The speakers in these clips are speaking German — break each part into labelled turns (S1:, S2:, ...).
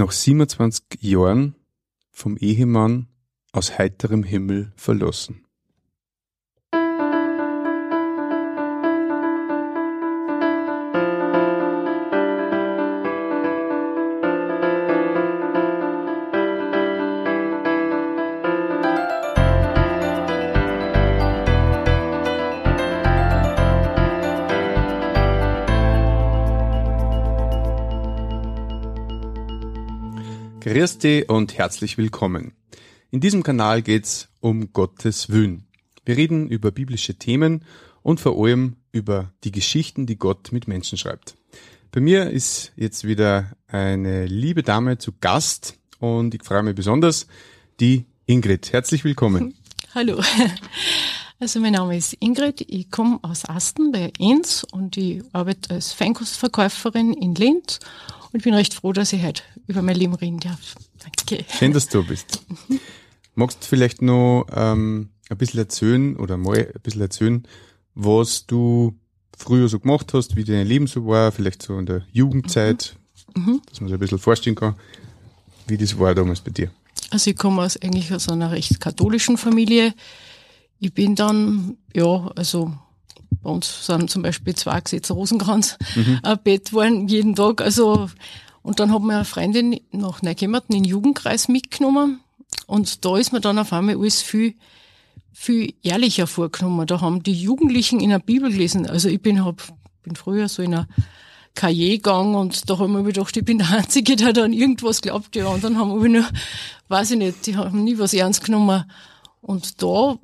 S1: Nach 27 Jahren vom Ehemann aus heiterem Himmel verlassen. Dich und herzlich willkommen. In diesem Kanal geht's um Gottes Willen. Wir reden über biblische Themen und vor allem über die Geschichten, die Gott mit Menschen schreibt. Bei mir ist jetzt wieder eine liebe Dame zu Gast und ich freue mich besonders, die Ingrid. Herzlich willkommen.
S2: Hallo. Also mein Name ist Ingrid, ich komme aus Asten bei Enz und ich arbeite als Feinkostverkäuferin in Linz und ich bin recht froh, dass ich heute über mein Leben reden darf. Danke.
S1: Schön, dass du bist. Magst du vielleicht noch ähm, ein bisschen erzählen oder mal ein bisschen erzählen, was du früher so gemacht hast, wie dein Leben so war, vielleicht so in der Jugendzeit, mhm. dass man sich ein bisschen vorstellen kann, wie das war damals bei dir.
S2: Also ich komme aus eigentlich aus einer recht katholischen Familie. Ich bin dann, ja, also bei uns sind zum Beispiel zwei Gesetze Rosenkranz mhm. ein Bett waren jeden Tag. Also, und dann hat mir eine Freundin nach Neukämmerten in den Jugendkreis mitgenommen. Und da ist mir dann auf einmal alles viel, viel ehrlicher vorgenommen. Da haben die Jugendlichen in der Bibel gelesen. Also ich bin, hab, bin früher so in einer Karriere gegangen und da haben wir gedacht, ich bin der Einzige, der da an irgendwas glaubt. Die anderen haben aber nur, weiß ich nicht, die haben nie was ernst genommen. Und da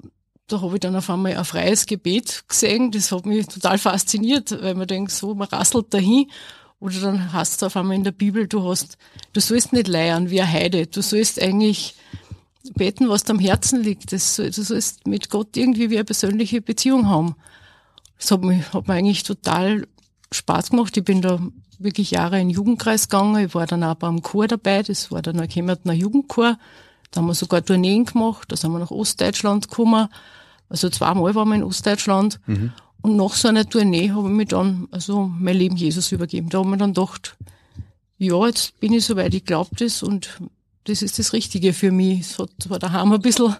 S2: da habe ich dann auf einmal ein freies Gebet gesehen. Das hat mich total fasziniert, weil man denkt, so, man rasselt dahin. Oder dann hast du auf einmal in der Bibel, du hast, du sollst nicht leiern wie eine Heide. Du sollst eigentlich beten, was dir am Herzen liegt. Das, du sollst mit Gott irgendwie wie eine persönliche Beziehung haben. Das hat mir, hat mir eigentlich total Spaß gemacht. Ich bin da wirklich Jahre in den Jugendkreis gegangen. Ich war dann auch beim Chor dabei. Das war dann ein Neukämmertner Jugendchor. Da haben wir sogar Tourneen gemacht. Da sind wir nach Ostdeutschland gekommen. Also zweimal waren wir in Ostdeutschland. Mhm. Und nach so einer Tournee habe ich mir dann also mein Leben Jesus übergeben. Da habe ich mir dann gedacht, ja, jetzt bin ich soweit, ich glaube das und das ist das Richtige für mich. Es hat zwar daheim ein bisschen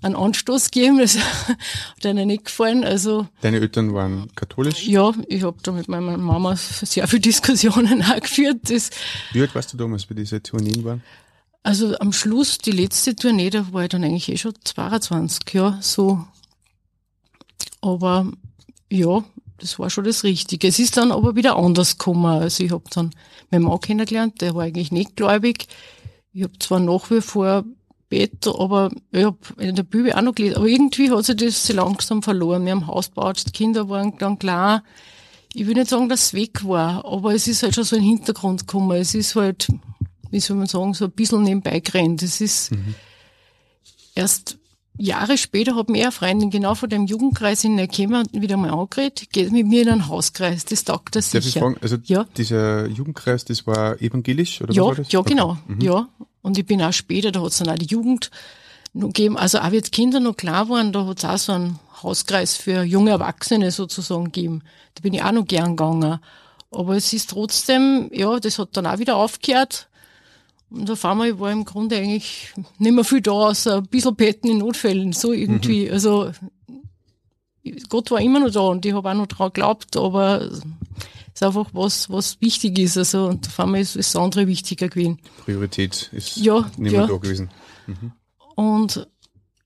S2: einen Anstoß gegeben, das hat ihnen nicht gefallen. Also,
S1: Deine Eltern waren katholisch?
S2: Ja, ich habe da mit meiner Mama sehr viele Diskussionen auch geführt. Das,
S1: Wie alt warst du damals, wie diese Tourneen waren?
S2: Also am Schluss, die letzte Tournee, da war ich dann eigentlich eh schon 22, ja, so aber ja, das war schon das Richtige. Es ist dann aber wieder anders gekommen. Also ich habe dann meinen Mann kennengelernt, der war eigentlich nicht gläubig. Ich habe zwar nach wie vor Bett, aber ich habe in der Bibel auch noch gelesen. Aber irgendwie hat sich das so langsam verloren. Wir haben Haus gebaut, die Kinder waren dann klar. Ich will nicht sagen, dass es weg war, aber es ist halt schon so ein Hintergrund gekommen. Es ist halt, wie soll man sagen, so ein bisschen nebenbei gerannt. Es ist mhm. erst Jahre später hat mir eine Freundin genau von dem Jugendkreis in Neukema wieder mal angeredet, geht mit mir in einen Hauskreis, das taugt er sicher. Fragen,
S1: also ja. dieser Jugendkreis, das war evangelisch oder
S2: ja,
S1: was war das?
S2: Ja, okay. genau, mhm. ja. Und ich bin auch später, da hat es dann auch die Jugend noch gegeben, also auch wie jetzt Kinder noch klar waren, da hat es auch so einen Hauskreis für junge Erwachsene sozusagen gegeben. Da bin ich auch noch gern gegangen. Aber es ist trotzdem, ja, das hat dann auch wieder aufgehört. Und auf einmal war im Grunde eigentlich nicht mehr viel da, außer ein bisschen Betten in Notfällen, so irgendwie. Mhm. Also Gott war immer noch da und ich habe auch noch dran geglaubt, aber es ist einfach was, was wichtig ist. Also und auf einmal ist das andere wichtiger gewesen.
S1: Priorität ist ja, nicht mehr ja. da gewesen. Mhm.
S2: Und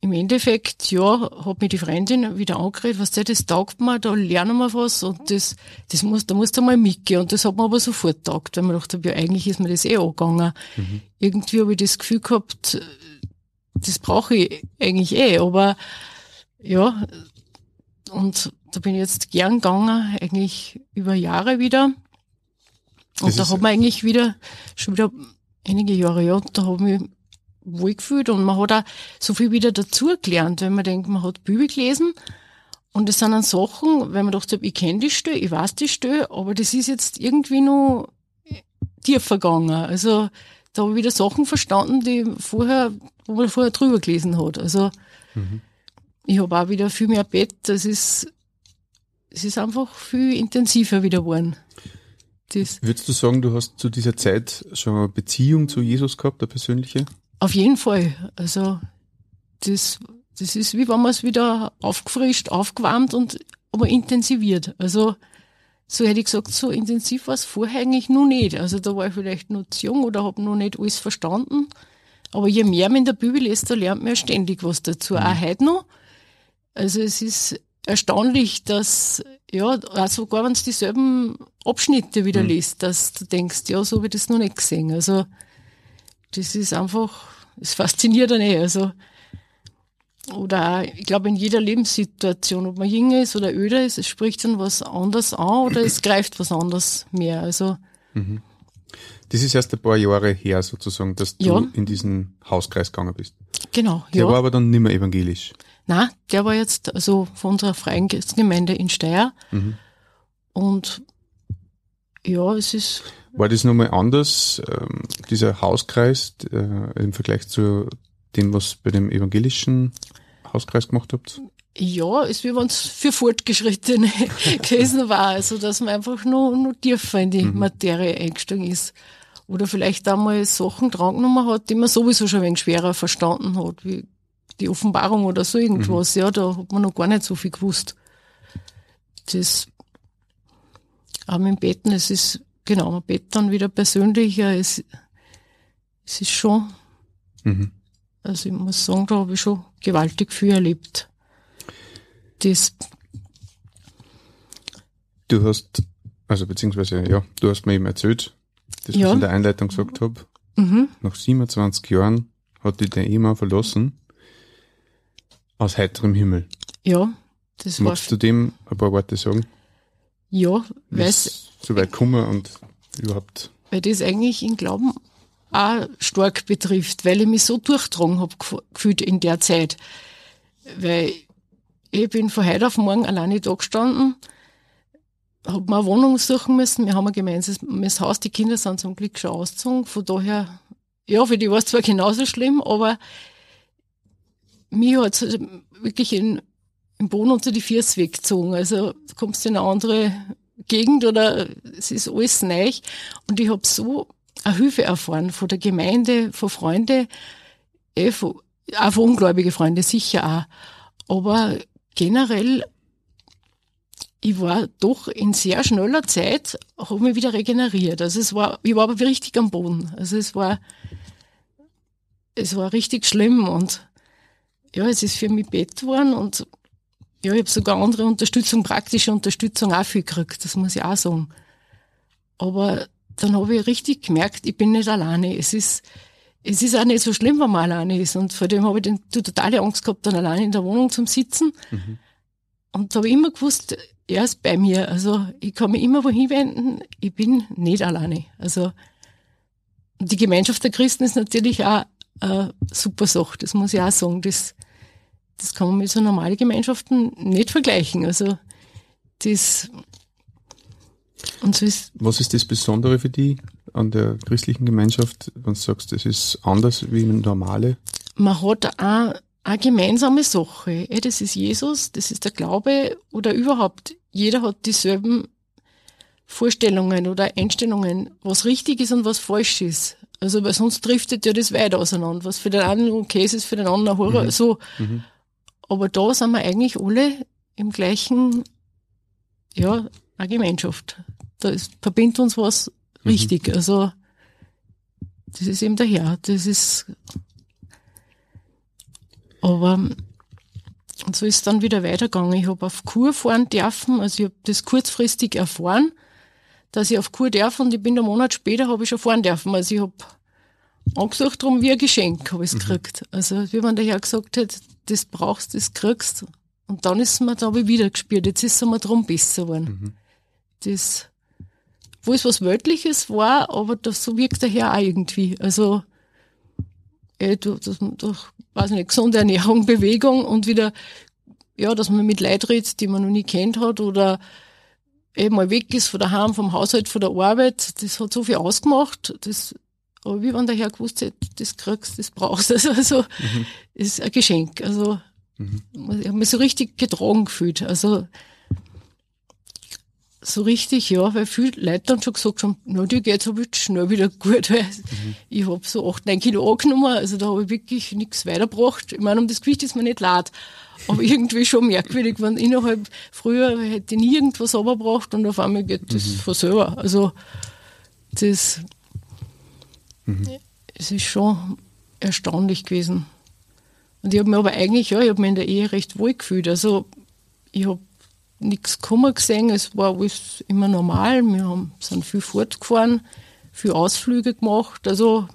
S2: im Endeffekt, ja, hat mich die Freundin wieder angeredet, was der, das taugt mir, da lernen wir was und das, das muss, da musst du mal mitgehen. Und das hat mir aber sofort taugt, weil man dachte, ja, eigentlich ist mir das eh angegangen. Mhm. Irgendwie habe ich das Gefühl gehabt, das brauche ich eigentlich eh, aber ja, und da bin ich jetzt gern gegangen, eigentlich über Jahre wieder. Und das da hat man eigentlich wieder, schon wieder einige Jahre, ja, da habe ich wohlgefühlt und man hat auch so viel wieder dazugelernt, wenn man denkt, man hat Bibel gelesen und es sind dann Sachen, wenn man dachte, ich kenne die Stelle, ich weiß die Stelle, aber das ist jetzt irgendwie nur tief vergangen. Also da habe ich wieder Sachen verstanden, die vorher, wo man vorher drüber gelesen hat. Also mhm. ich habe auch wieder viel mehr Bett, das ist, es ist einfach viel intensiver wieder geworden. Das
S1: Würdest du sagen, du hast zu dieser Zeit schon eine Beziehung zu Jesus gehabt, eine persönliche?
S2: Auf jeden Fall. Also das, das ist wie wenn man es wieder aufgefrischt, aufgewärmt und aber intensiviert. Also so hätte ich gesagt, so intensiv war es vorher eigentlich noch nicht. Also da war ich vielleicht noch zu jung oder habe noch nicht alles verstanden. Aber je mehr man in der Bibel liest, da lernt man ja ständig was dazu. Mhm. Auch heute noch. Also es ist erstaunlich, dass, ja, sogar wenn es dieselben Abschnitte wieder mhm. liest, dass du denkst, ja, so habe ich das noch nicht gesehen. Also das ist einfach, es fasziniert dann eh. Also, oder auch, ich glaube, in jeder Lebenssituation, ob man jünger ist oder öder ist, es spricht dann was anderes an oder es greift was anderes mehr. Also,
S1: mhm. Das ist erst ein paar Jahre her sozusagen, dass du ja. in diesen Hauskreis gegangen bist.
S2: Genau,
S1: Der ja. war aber dann nicht mehr evangelisch.
S2: Na, der war jetzt also von unserer freien Gemeinde in Steyr. Mhm. Und ja, es ist.
S1: War das nochmal anders, ähm, dieser Hauskreis, äh, im Vergleich zu dem, was bei dem evangelischen Hauskreis gemacht habt?
S2: Ja, es wie wenn es für Fortgeschrittene gewesen war, also dass man einfach nur, nur tiefer in die mhm. Materie eingestiegen ist. Oder vielleicht einmal Sachen drangenommen hat, die man sowieso schon ein wenig schwerer verstanden hat, wie die Offenbarung oder so irgendwas. Mhm. Ja, da hat man noch gar nicht so viel gewusst. Das aber mit dem Betten, es ist, genau, man bettet dann wieder persönlicher, es, es ist schon, mhm. also ich muss sagen, da habe ich schon gewaltig viel erlebt. Das.
S1: Du hast, also beziehungsweise, ja, du hast mir eben erzählt, das, was ja. ich in der Einleitung gesagt habe. Mhm. Nach 27 Jahren hat dich dein Ehemann verlassen. Aus heiterem Himmel.
S2: Ja, das war.
S1: Magst du dem ein paar Worte sagen?
S2: Ja,
S1: weil so weit kommen und überhaupt.
S2: Weil das eigentlich in Glauben auch stark betrifft, weil ich mich so durchtragen habe gefühlt in der Zeit. Weil ich bin von heute auf morgen alleine da gestanden, habe mir eine Wohnung suchen müssen, wir haben ein gemeinsames Haus, die Kinder sind zum Glück schon ausgezogen, von daher, ja, für die war es zwar genauso schlimm, aber mir hat es wirklich in im Boden unter die Füße weggezogen. Also du kommst in eine andere Gegend oder es ist alles neu. Und ich habe so eine Hilfe erfahren von der Gemeinde, von Freunden, eh, von, auch von ungläubige Freunde, sicher auch. Aber generell, ich war doch in sehr schneller Zeit, habe mich wieder regeneriert. Also es war, ich war aber richtig am Boden. Also es war, es war richtig schlimm und ja, es ist für mich Bett worden und ja, ich habe sogar andere Unterstützung, praktische Unterstützung auch viel gekriegt, das muss ich auch sagen. Aber dann habe ich richtig gemerkt, ich bin nicht alleine. Es ist, es ist auch nicht so schlimm, wenn man alleine ist. Und vor dem habe ich den, die totale Angst gehabt, dann alleine in der Wohnung zum Sitzen. Mhm. Und da habe ich immer gewusst, er ist bei mir. Also ich kann mich immer wohin wenden, ich bin nicht alleine. Also die Gemeinschaft der Christen ist natürlich auch eine super Sache, das muss ich auch sagen. Das das kann man mit so normalen Gemeinschaften nicht vergleichen. Also das
S1: und so ist Was ist das Besondere für die an der christlichen Gemeinschaft, wenn du sagst, das ist anders wie eine normale?
S2: Man hat auch eine gemeinsame Sache. Das ist Jesus, das ist der Glaube oder überhaupt. Jeder hat dieselben Vorstellungen oder Einstellungen, was richtig ist und was falsch ist. Also, weil sonst driftet ja das weit auseinander. Was für den einen okay ist, ist für den anderen Horror. Mhm. So. Mhm. Aber da sind wir eigentlich alle im gleichen, ja, eine Gemeinschaft. Da ist, verbindet uns was mhm. richtig. Also, das ist eben der Herr. Das ist, aber, und so ist es dann wieder weitergegangen. Ich habe auf Kur fahren dürfen, also ich habe das kurzfristig erfahren, dass ich auf Kur darf und ich bin einen Monat später habe ich schon fahren dürfen. Also ich habe angesucht drum wie ein Geschenk habe ich es mhm. gekriegt. Also wie man der Herr gesagt hat, das brauchst, das kriegst. Und dann ist mir da wieder gespielt. Jetzt ist es mir drum besser geworden. Mhm. Das, wo es was Wörtliches war, aber das, so wirkt der Herr auch irgendwie. Also, eh, durch, durch, weiß nicht, gesunde Ernährung, Bewegung und wieder, ja, dass man mit Leuten redet, die man noch nie kennt hat oder eben mal weg ist von daheim, vom Haushalt, von der Arbeit. Das hat so viel ausgemacht. Das aber wie wenn der Herr gewusst hätte, das kriegst, das brauchst. Also, also mhm. ist ein Geschenk. Also mhm. ich habe mich so richtig getragen gefühlt. Also so richtig, ja, weil viele Leute dann schon gesagt haben, na, dir geht's aber jetzt schnell wieder gut, weil mhm. ich hab so acht, neun Kilo angenommen, also da habe ich wirklich nichts weitergebracht. Ich meine, um das Gewicht ist mir nicht leid, aber irgendwie schon merkwürdig, wenn innerhalb, früher hätte ich nie irgendwas runtergebracht und auf einmal geht das mhm. von selber. Also, das, mhm. es ist schon erstaunlich gewesen. Und ich habe mir aber eigentlich, ja, ich habe mich in der Ehe recht wohl gefühlt. Also, ich habe nichts Kummer gesehen, es war alles immer normal. Wir haben, sind viel fortgefahren, viel Ausflüge gemacht. Also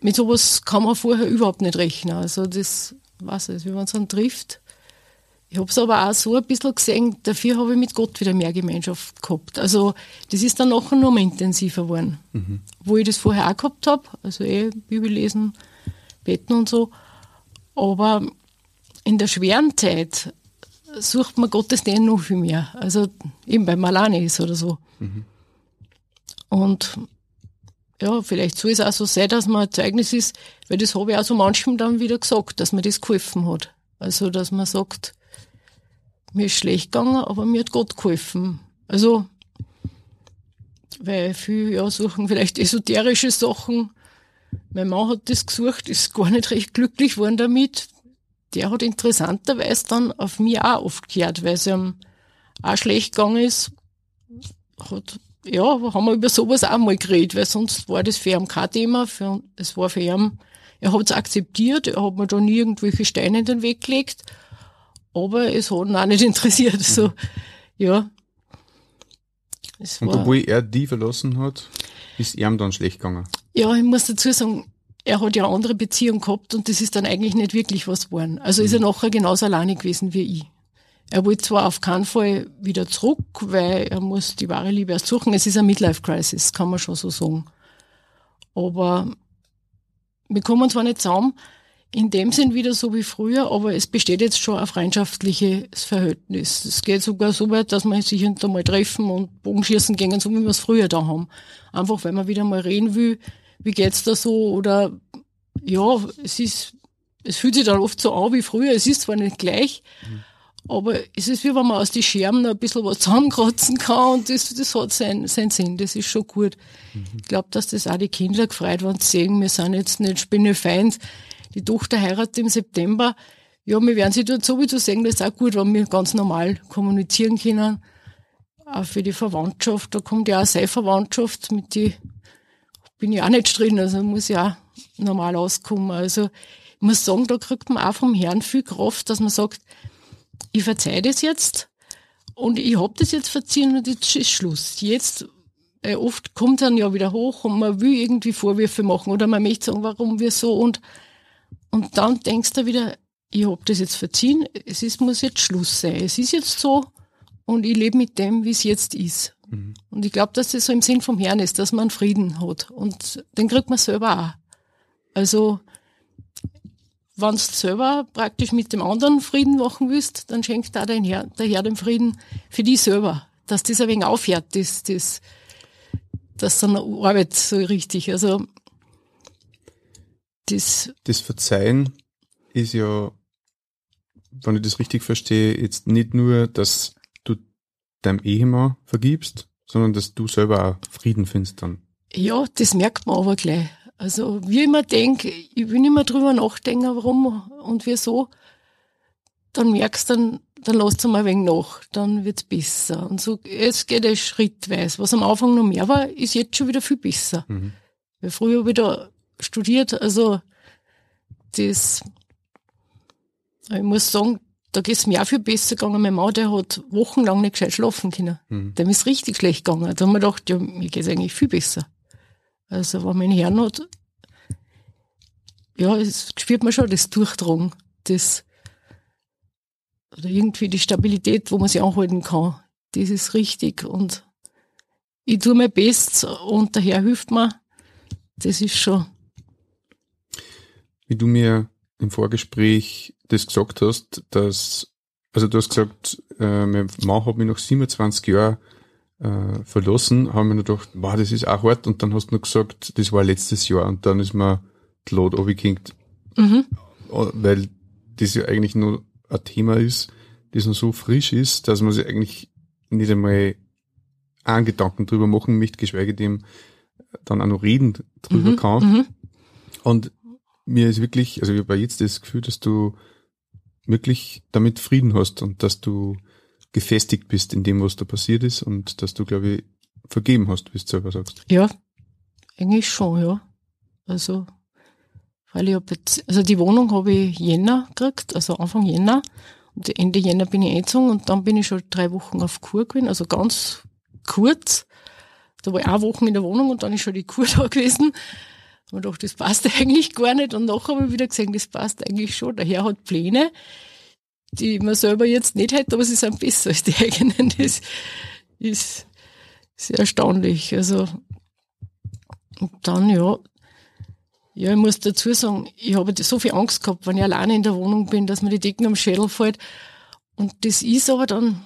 S2: mit sowas kann man vorher überhaupt nicht rechnen. Also das weiß ich, wie man es dann trifft. Ich habe es aber auch so ein bisschen gesehen, dafür habe ich mit Gott wieder mehr Gemeinschaft gehabt. Also das ist dann nachher noch mehr intensiver geworden. Mhm. Wo ich das vorher auch gehabt habe, also eh Bibel lesen, beten und so. Aber in der schweren Zeit sucht man Gottes Nähe noch viel mehr. Also eben weil man alleine ist oder so. Mhm. Und ja, vielleicht soll es auch so sein, dass man ein Zeugnis ist, weil das habe ich auch so manchem dann wieder gesagt, dass mir das geholfen hat. Also, dass man sagt, mir ist schlecht gegangen, aber mir hat Gott geholfen. Also, weil viele ja, suchen vielleicht esoterische Sachen. Mein Mann hat das gesucht, ist gar nicht recht glücklich geworden damit der hat interessanterweise dann auf mich auch oft gehört, weil es ihm auch schlecht gegangen ist. Hat, ja, haben wir über sowas auch mal geredet, weil sonst war das für ihn kein Thema. Für, es war für ihn, er hat es akzeptiert, er hat mir da nie irgendwelche Steine in den Weg gelegt, aber es hat ihn auch nicht interessiert. Mhm. So, ja.
S1: Es Und obwohl er die verlassen hat, ist ihm dann schlecht gegangen.
S2: Ja, ich muss dazu sagen, er hat ja eine andere Beziehung gehabt und das ist dann eigentlich nicht wirklich was geworden. Also ist er mhm. nachher genauso alleine gewesen wie ich. Er wollte zwar auf keinen Fall wieder zurück, weil er muss die wahre Liebe erst suchen. Es ist eine Midlife-Crisis, kann man schon so sagen. Aber wir kommen zwar nicht zusammen, in dem Sinn wieder so wie früher, aber es besteht jetzt schon ein freundschaftliches Verhältnis. Es geht sogar so weit, dass wir sich mal treffen und Bogenschießen gehen, so wie wir es früher da haben. Einfach, weil man wieder mal reden will, wie geht's da so? Oder ja, es ist, es fühlt sich dann oft so an wie früher. Es ist zwar nicht gleich, mhm. aber es ist wie wenn man aus den Scherben ein bisschen was zusammenkratzen kann und das, das hat seinen, seinen Sinn. Das ist schon gut. Mhm. Ich glaube, dass das auch die Kinder gefreut waren, sehen, wir sind jetzt nicht Spinnefeind. Die Tochter heiratet im September. Ja, wir werden sie dort sowieso sehen, das ist auch gut, wenn wir ganz normal kommunizieren können. Auch für die Verwandtschaft, da kommt ja auch seine Verwandtschaft mit die bin ich auch nicht drin, also muss ich auch normal auskommen. Also ich muss sagen, da kriegt man auch vom Herrn viel Kraft, dass man sagt, ich verzeihe das jetzt und ich hab das jetzt verziehen und jetzt ist Schluss. Jetzt, äh, oft kommt dann ja wieder hoch und man will irgendwie Vorwürfe machen oder man möchte sagen, warum wir so und, und dann denkst du wieder, ich hab das jetzt verziehen, es ist, muss jetzt Schluss sein. Es ist jetzt so und ich lebe mit dem, wie es jetzt ist. Mhm. Und ich glaube, dass das so im Sinn vom Herrn ist, dass man Frieden hat. Und den kriegt man selber auch. Also, wenn du selber praktisch mit dem anderen Frieden machen willst, dann schenkt da der Herr, der Herr den Frieden für dich selber. Dass das ein wenig aufhört, das, das, das dann Arbeit so richtig. Also,
S1: das. Das Verzeihen ist ja, wenn ich das richtig verstehe, jetzt nicht nur, dass deinem Ehemann vergibst, sondern dass du selber auch Frieden findest dann.
S2: Ja, das merkt man aber gleich. Also wie ich immer denke, ich will nicht mehr drüber nachdenken, warum und wieso, dann merkst du, dann, dann lässt du mal ein wenig nach, dann wird's besser. Und so, es geht es schrittweise. Was am Anfang noch mehr war, ist jetzt schon wieder viel besser. Mhm. Weil früher habe ich da studiert, also das, ich muss sagen, da geht's mir auch viel besser gegangen. Mein Mann, der hat wochenlang nicht gescheit schlafen können. Mhm. Dem ist richtig schlecht gegangen. Da haben wir gedacht, ja, mir geht's eigentlich viel besser. Also, wenn mein Herrn hat, ja, es spürt man schon das Durchdrang, das, oder irgendwie die Stabilität, wo man sich anhalten kann. Das ist richtig. Und ich tue mein Bestes und der Herr hilft mir. Das ist schon.
S1: Wie du mir im Vorgespräch das gesagt hast, dass, also du hast gesagt, äh, mein Mann hat mich nach 27 Jahren äh, verlassen, haben wir nur gedacht, wow, das ist auch hart und dann hast du noch gesagt, das war letztes Jahr und dann ist mir die Lot runtergekinkt, mhm. Äh, weil das ja eigentlich nur ein Thema ist, das noch so frisch ist, dass man sich eigentlich nicht einmal einen Gedanken drüber machen möchte, geschweige dem dann auch noch reden drüber
S2: Mhm,
S1: kann.
S2: mhm.
S1: Und mir ist wirklich, also ich habe jetzt das Gefühl, dass du wirklich damit Frieden hast und dass du gefestigt bist in dem, was da passiert ist und dass du, glaube ich, vergeben hast, wie du selber sagst.
S2: Ja, eigentlich schon, ja. Also, weil ich hab jetzt, also die Wohnung habe ich Jänner gekriegt, also Anfang Jänner. Und Ende Jänner bin ich eingezogen und dann bin ich schon drei Wochen auf Kur gewesen, also ganz kurz. Da war ich eine Woche in der Wohnung und dann ist schon die Kur da gewesen. Und dachte, das passt eigentlich gar nicht. Und nachher habe ich wieder gesehen, das passt eigentlich schon. Der Herr hat Pläne, die man selber jetzt nicht hätte, aber sie sind besser als die eigenen. Das ist sehr erstaunlich. Also, und dann, ja, ja, ich muss dazu sagen, ich habe so viel Angst gehabt, wenn ich alleine in der Wohnung bin, dass mir die Decken am Schädel fällt. Und das ist aber dann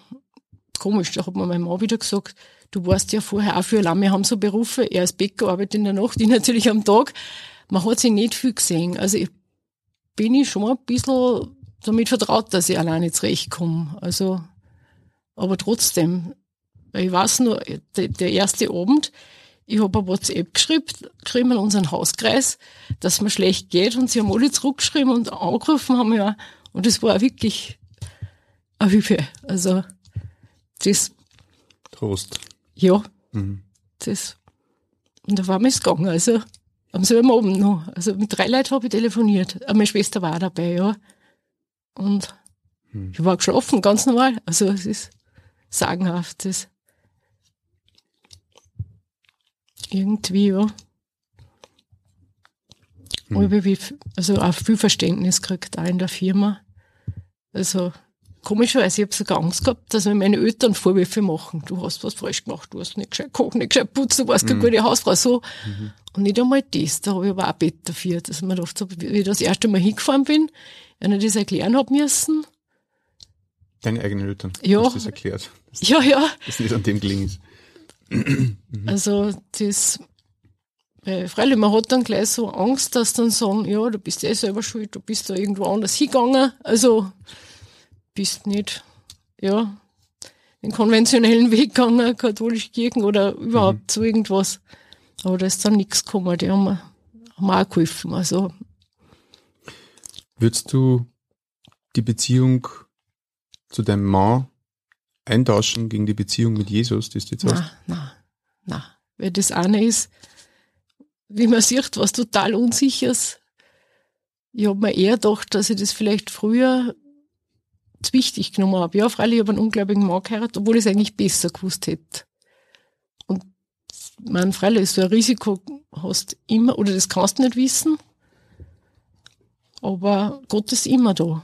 S2: komisch, da hat mir mein Mann wieder gesagt, du warst ja vorher auch für allein, wir haben so Berufe, er als Bäcker arbeitet in der Nacht, ich natürlich am Tag. Man hat sich nicht viel gesehen. Also ich bin ich schon ein bisschen damit vertraut, dass ich alleine zurechtkomme. Also, aber trotzdem, ich weiß nur, der, der erste Abend, ich habe eine WhatsApp geschrieben, geschrieben an unseren Hauskreis, dass mir schlecht geht und sie haben alle zurückgeschrieben und angerufen haben ja und das war wirklich eine Hilfe. Also das,
S1: Trost.
S2: Ja,
S1: Mhm.
S2: das und da war mir es gegangen. Also am selben Abend noch. Also mit drei Leuten habe ich telefoniert. Äh, Meine Schwester war auch dabei, ja. Und
S1: Hm.
S2: ich war geschlafen, ganz normal. Also es ist sagenhaft. Das irgendwie, ja.
S1: Hm.
S2: Aber wie, also auch viel Verständnis gekriegt, auch in der Firma. Also komischerweise, ich habe sogar Angst gehabt, dass mir meine Eltern Vorwürfe machen. Du hast was falsch gemacht, du hast nicht gescheit gekocht, nicht gescheit putzt, du warst keine gute Hausfrau, so. Und nicht einmal das, da habe ich aber auch Bett dafür, dass ich mir gedacht habe, wie ich das erste Mal hingefahren bin, wenn ich das erklären hab müssen.
S1: Deine eigenen Eltern
S2: Ja.
S1: hast das erklärt, dass
S2: Ja, ja,
S1: das nicht an dem gelingen ist.
S2: Also das, äh, freilich, man hat dann gleich so Angst, dass dann sagen, ja, du bist eh selber schuld, du bist da irgendwo anders hingegangen, also bist nicht, ja, den konventionellen Weg gegangen, katholische Kirchen oder überhaupt so irgendwas. Aber da ist dann nichts gekommen, die haben haben auch geholfen, also
S1: Würdest du die Beziehung zu deinem Mann eintauschen gegen die Beziehung mit Jesus, die du jetzt hast?
S2: na, na, na. Weil das eine ist, wie man sieht, was total unsicheres. Ich hab mir eher gedacht, dass ich das vielleicht früher zu wichtig genommen habe. Ja, freilich, ich habe einen ungläubigen Mann geheiratet, obwohl ich es eigentlich besser gewusst hätte. Und man, freilich, so ein Risiko hast immer, oder das kannst du nicht wissen. Aber Gott ist immer da.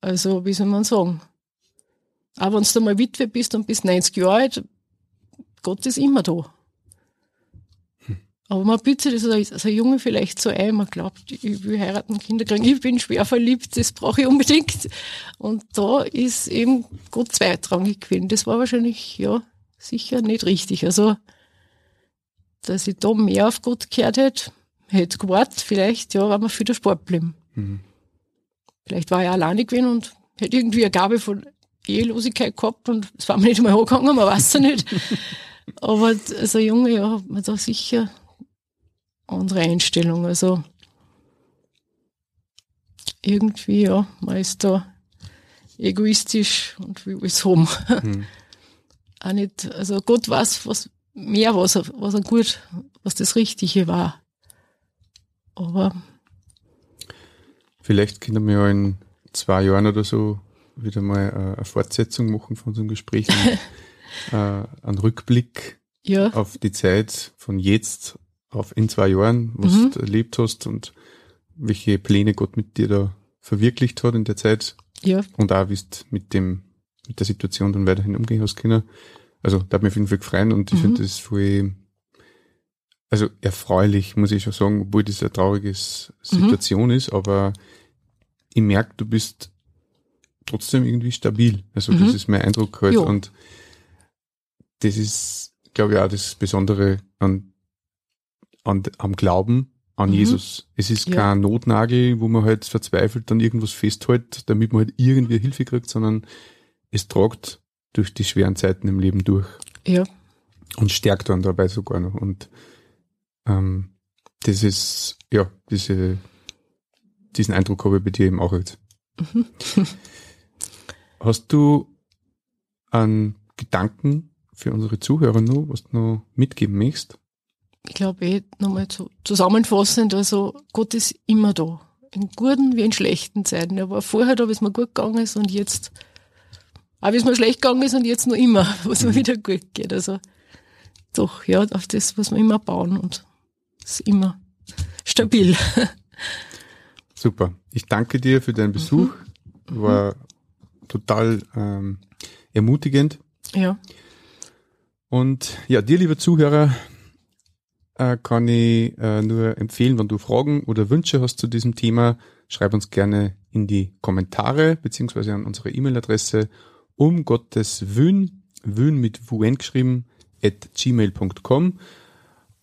S2: Also, wie soll man sagen? Auch wenn du mal Witwe bist und bist 90 Jahre alt, Gott ist immer da. Aber man bittet das als, Junge vielleicht so ein, man glaubt, ich will heiraten, Kinder kriegen, ich bin schwer verliebt, das brauche ich unbedingt. Und da ist eben Gott zweitrangig gewesen. Das war wahrscheinlich, ja, sicher nicht richtig. Also, dass ich da mehr auf Gott gehört hätte, hätte gewartet, vielleicht, ja, war mir für den Sport geblieben.
S1: Mhm.
S2: Vielleicht war ich alleine gewesen und hätte irgendwie eine Gabe von Ehelosigkeit gehabt und es war mir nicht mal angegangen, man weiß ja nicht. Aber als Junge, ja, hat man da sicher andere Einstellung. Also irgendwie, ja, man ist da egoistisch und will alles haben.
S1: Mhm.
S2: Auch nicht, also Gott weiß, was mehr, was was er gut, was das Richtige war. Aber
S1: Vielleicht können wir ja in zwei Jahren oder so wieder mal äh, eine Fortsetzung machen von unserem Gespräch. äh, einen Rückblick
S2: ja,
S1: auf die Zeit von jetzt auf in zwei Jahren, was
S2: Mhm.
S1: du erlebt hast und welche Pläne Gott mit dir da verwirklicht hat in der Zeit
S2: ja,
S1: und auch wie du mit dem, mit der Situation dann weiterhin umgehen hast können. Also, da hat mich auf jeden Fall gefreut und ich
S2: Mhm.
S1: finde das voll, also erfreulich, muss ich schon sagen, obwohl das eine traurige
S2: Mhm.
S1: Situation ist, aber ich merke, du bist trotzdem irgendwie stabil. Also, das
S2: Mhm.
S1: ist mein Eindruck halt
S2: Jo.
S1: und das ist, glaube ich, auch das Besondere an, an, am Glauben an
S2: Mhm.
S1: Jesus. Es ist
S2: Ja.
S1: kein Notnagel, wo man halt verzweifelt dann irgendwas festhält, damit man halt irgendwie Hilfe kriegt, sondern es tragt durch die schweren Zeiten im Leben durch.
S2: Ja.
S1: Und stärkt dann dabei sogar noch. Und ähm, das ist, ja, diese, diesen Eindruck habe ich bei dir eben auch jetzt. Mhm. Hast du einen Gedanken für unsere Zuhörer noch, was du noch mitgeben möchtest?
S2: Ich glaube eh nochmal zu, zusammenfassend, also Gott ist immer da. In guten wie in schlechten Zeiten. Er war vorher da, wie es mir gut gegangen ist und jetzt, auch wie es mir schlecht gegangen ist und jetzt noch immer, wo es mir mhm. wieder gut geht. Also doch, ja, auf das muss man immer bauen und ist immer stabil.
S1: Super. Ich danke dir für deinen Besuch. Mhm. War total ähm, ermutigend.
S2: Ja.
S1: Und ja, dir, lieber Zuhörer, äh, kann ich äh, nur empfehlen, wenn du Fragen oder Wünsche hast zu diesem Thema, schreib uns gerne in die Kommentare beziehungsweise an unsere E-Mail-Adresse um Gottes Wün, Wün mit Wun geschrieben, at gmail.com.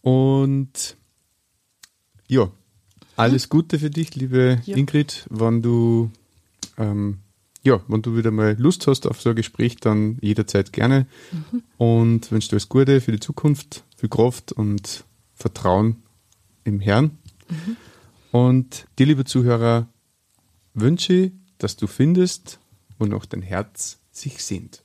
S1: Und ja, alles Gute für dich, liebe ja. Ingrid, wenn du ähm, ja, wenn du wieder mal Lust hast auf so ein Gespräch, dann jederzeit gerne. Mhm. Und wünsche dir alles Gute für die Zukunft, viel Kraft und Vertrauen im Herrn. Mhm. Und dir, liebe Zuhörer, wünsche, dass du findest, wo noch dein Herz sich sehnt.